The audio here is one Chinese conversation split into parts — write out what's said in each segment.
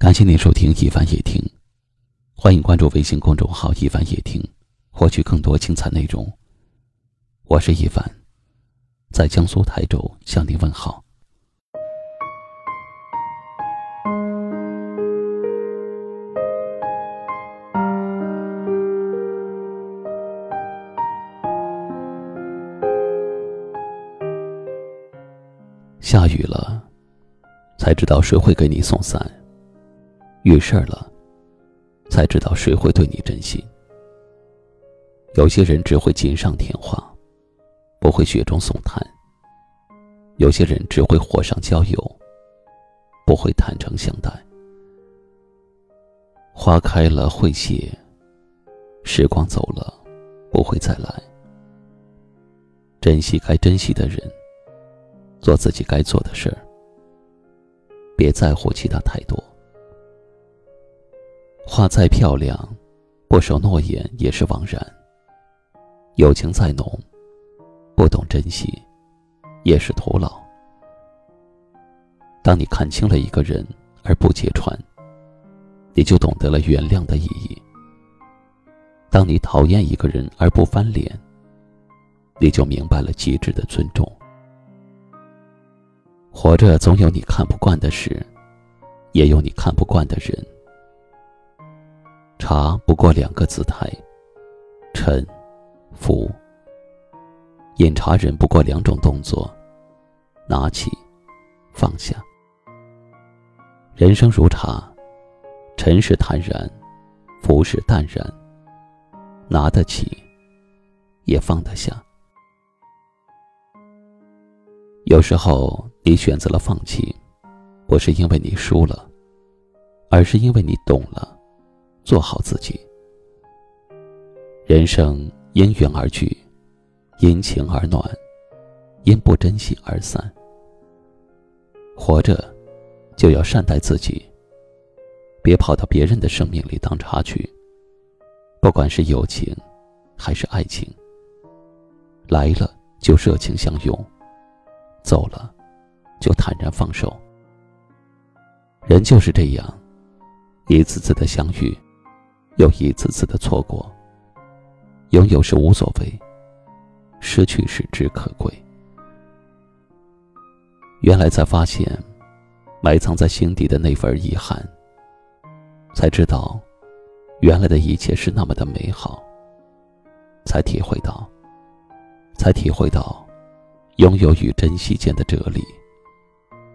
感谢您收听一凡夜听，欢迎关注微信公众号一凡夜听，获取更多精彩内容。我是一凡，在江苏台州向您问好。下雨了，才知道谁会给你送伞。遇事儿了，才知道谁会对你真心。有些人只会锦上添花，不会雪中送炭；有些人只会火上浇油，不会坦诚相待。花开了会谢，时光走了不会再来。珍惜该珍惜的人，做自己该做的事儿，别在乎其他太多。花再漂亮，不守诺言也是枉然。友情再浓，不懂珍惜，也是徒劳。当你看清了一个人而不揭穿，你就懂得了原谅的意义；当你讨厌一个人而不翻脸，你就明白了极致的尊重。活着总有你看不惯的事，也有你看不惯的人。茶不过两个姿态，沉、浮。饮茶人不过两种动作，拿起、放下。人生如茶，沉是坦然，浮是淡然。拿得起，也放得下。有时候你选择了放弃，不是因为你输了，而是因为你懂了。做好自己。人生因缘而聚，因情而暖，因不珍惜而散。活着，就要善待自己，别跑到别人的生命里当插曲。不管是友情，还是爱情，来了就热情相拥，走了，就坦然放手。人就是这样，一次次的相遇。又一次次的错过。拥有是无所谓，失去是只可贵。原来才发现，埋藏在心底的那份遗憾。才知道，原来的一切是那么的美好。才体会到，才体会到，拥有与珍惜间的哲理。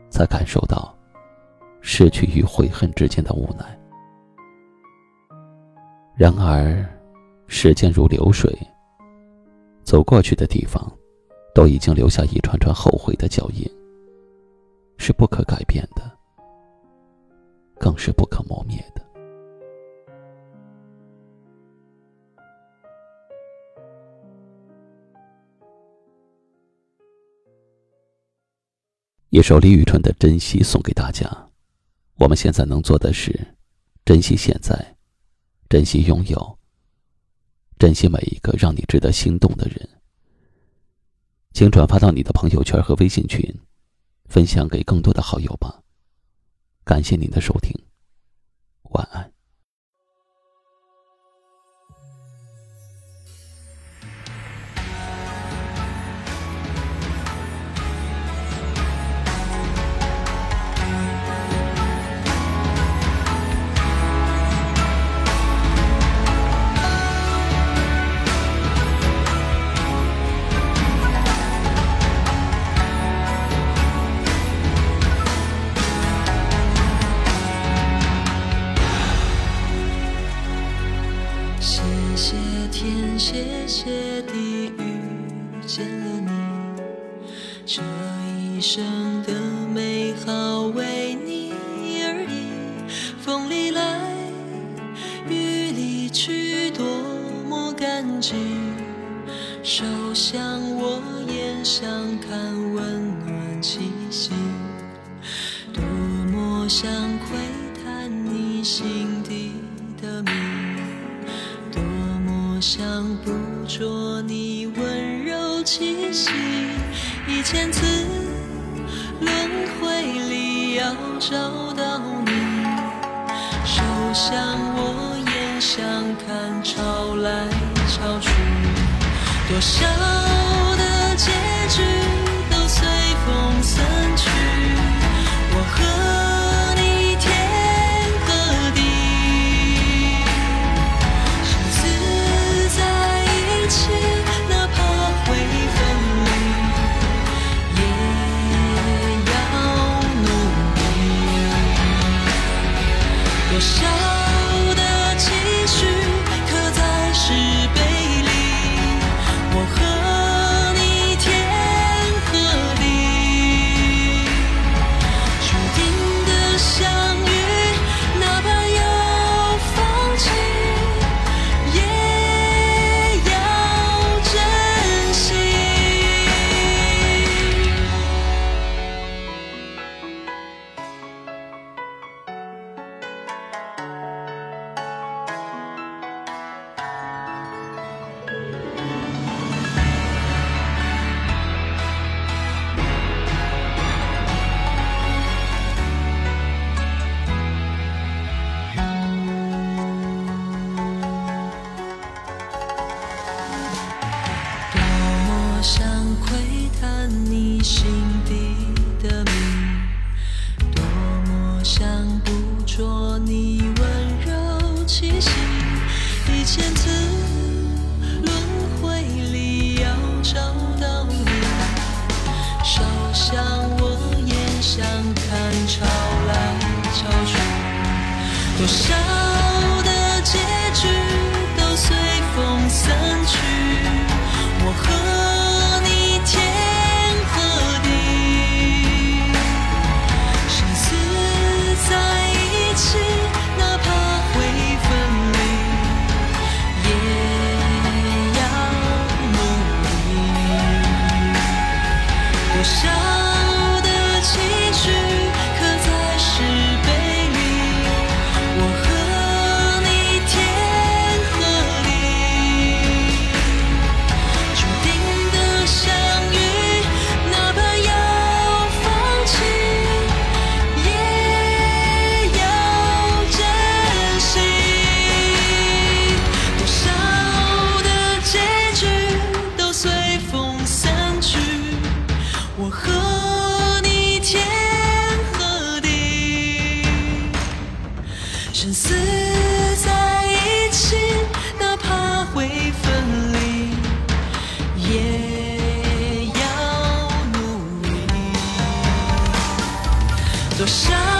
才感受到，失去与悔恨之间的无奈。然而，时间如流水，走过去的地方，都已经留下一串串后悔的脚印，是不可改变的，更是不可磨灭的。一首李宇春的《珍惜》送给大家。我们现在能做的是，珍惜现在。珍惜拥有，珍惜每一个让你值得心动的人。请转发到你的朋友圈和微信群，分享给更多的好友吧。感谢您的收听，晚安。这一生的美好为你而已。风里来，雨里去，多么感激。手相握，眼相看，温暖气息，多么想窥探你心底的秘密，多么。想捕捉你温柔气息，千次轮回里要找到你手相握眼相看潮来潮去多少的结局都随风散多少 watching. 多少？